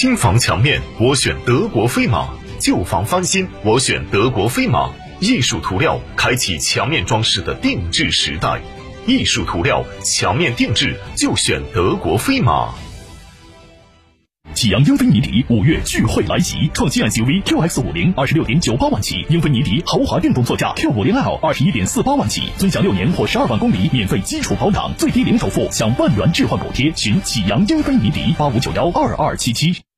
新房墙面，我选德国飞马；旧房翻新，我选德国飞马。艺术涂料开启墙面装饰的定制时代，艺术涂料墙面定制就选德国飞马。启阳英菲尼迪五月聚会来袭，创新 SUV QX 五零二十六点九八万起，英菲尼迪豪华电动座驾 Q 五零 L 二十一点四八万起，尊享六年或十二万公里免费基础保养，最低零首付享万元置换补贴。寻启阳英菲尼迪八五九幺二二七七。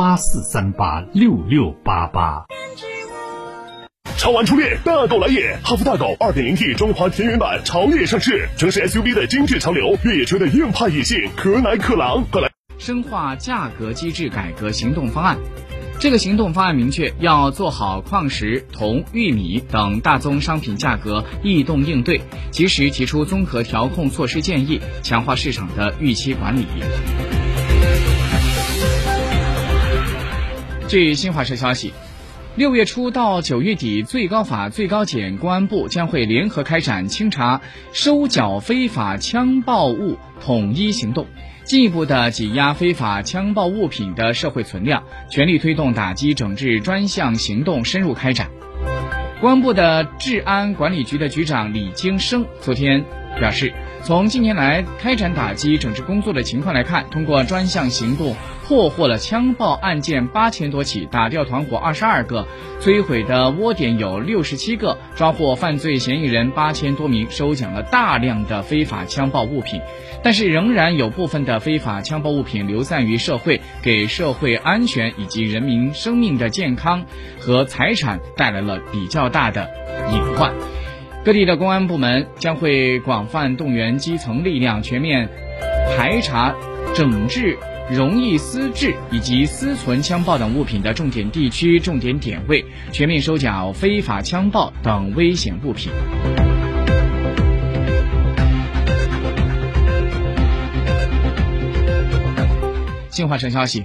八四三八六六八八。超玩初恋，大狗来也！哈弗大狗 2.0T 中华田园版潮野上市，城市 SUV 的精致潮流，越野车的硬派野性，可奶可狼，快来！深化价格机制改革行动方案。这个行动方案明确要做好矿石、铜、玉米等大宗商品价格异动应对，及时提出综合调控措施建议，强化市场的预期管理。据新华社消息。六月初到九月底，最高法、最高检、公安部将会联合开展清查收缴非法枪爆物统一行动，进一步的挤压非法枪爆物品的社会存量，全力推动打击整治专项行动深入开展。公安部的治安管理局的局长李京生昨天表示，从近年来开展打击整治工作的情况来看，通过专项行动。破获了枪爆案件八千多起，打掉团伙二十二个，摧毁的窝点有六十七个，抓获犯罪嫌疑人八千多名，收缴了大量的非法枪爆物品。但是，仍然有部分的非法枪爆物品流散于社会，给社会安全以及人民生命的健康和财产带来了比较大的隐患。各地的公安部门将会广泛动员基层力量，全面排查、整治。容易私制以及私存枪爆等物品的重点地区、重点点位，全面收缴非法枪爆等危险物品。新华社消息。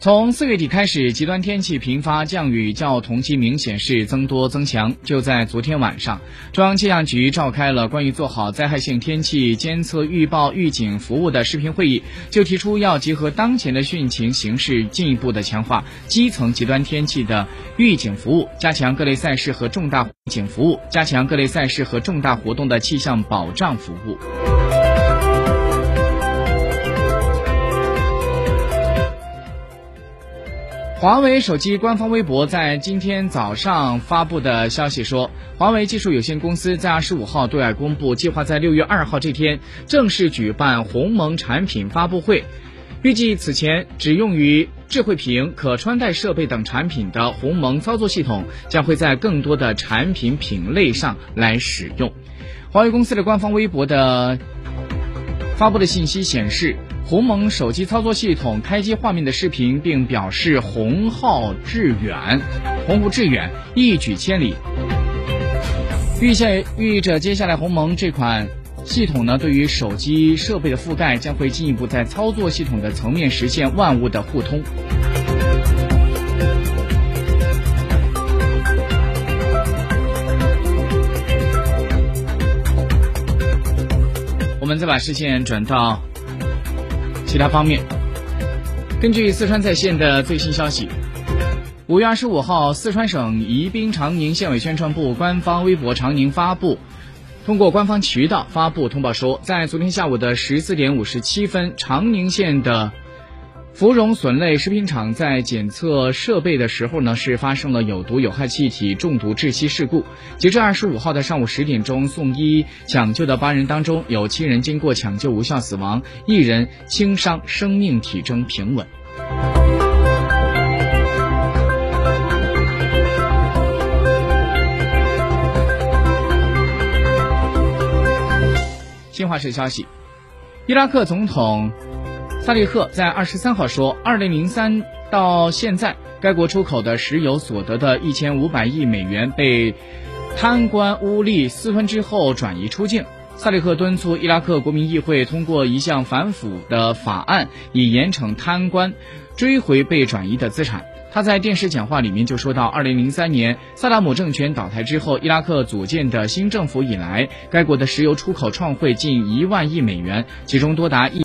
从四月底开始，极端天气频发，降雨较同期明显是增多增强。就在昨天晚上，中央气象局召开了关于做好灾害性天气监测预报预警服务的视频会议，就提出要结合当前的汛情形势，进一步的强化基层极端天气的预警服务，加强各类赛事和重大预警服务，加强各类赛事和重大活动的气象保障服务。华为手机官方微博在今天早上发布的消息说，华为技术有限公司在二十五号对外公布，计划在六月二号这天正式举办鸿蒙产品发布会。预计此前只用于智慧屏、可穿戴设备等产品的鸿蒙操作系统，将会在更多的产品品类上来使用。华为公司的官方微博的发布的信息显示。鸿蒙手机操作系统开机画面的视频，并表示“鸿浩致远，鸿鹄致远，一举千里”。预下寓意着接下来鸿蒙这款系统呢，对于手机设备的覆盖将会进一步在操作系统的层面实现万物的互通。我们再把视线转到。其他方面，根据四川在线的最新消息，五月二十五号，四川省宜宾长宁县委宣传部官方微博长宁发布，通过官方渠道发布通报说，在昨天下午的十四点五十七分，长宁县的芙蓉笋类食品厂在检测设备的时候呢，是发生了有毒有害气体中毒窒息事故。截至二十五号的上午十点钟，送医抢救的八人当中，有七人经过抢救无效死亡，一人轻伤，生命体征平稳。新华社消息，伊拉克总统。萨利赫在二十三号说，二零零三到现在，该国出口的石油所得的一千五百亿美元被贪官污吏私吞之后转移出境。萨利赫敦促伊拉克国民议会通过一项反腐的法案，以严惩贪官，追回被转移的资产。他在电视讲话里面就说到，二零零三年萨达姆政权倒台之后，伊拉克组建的新政府以来，该国的石油出口创汇近一万亿美元，其中多达一。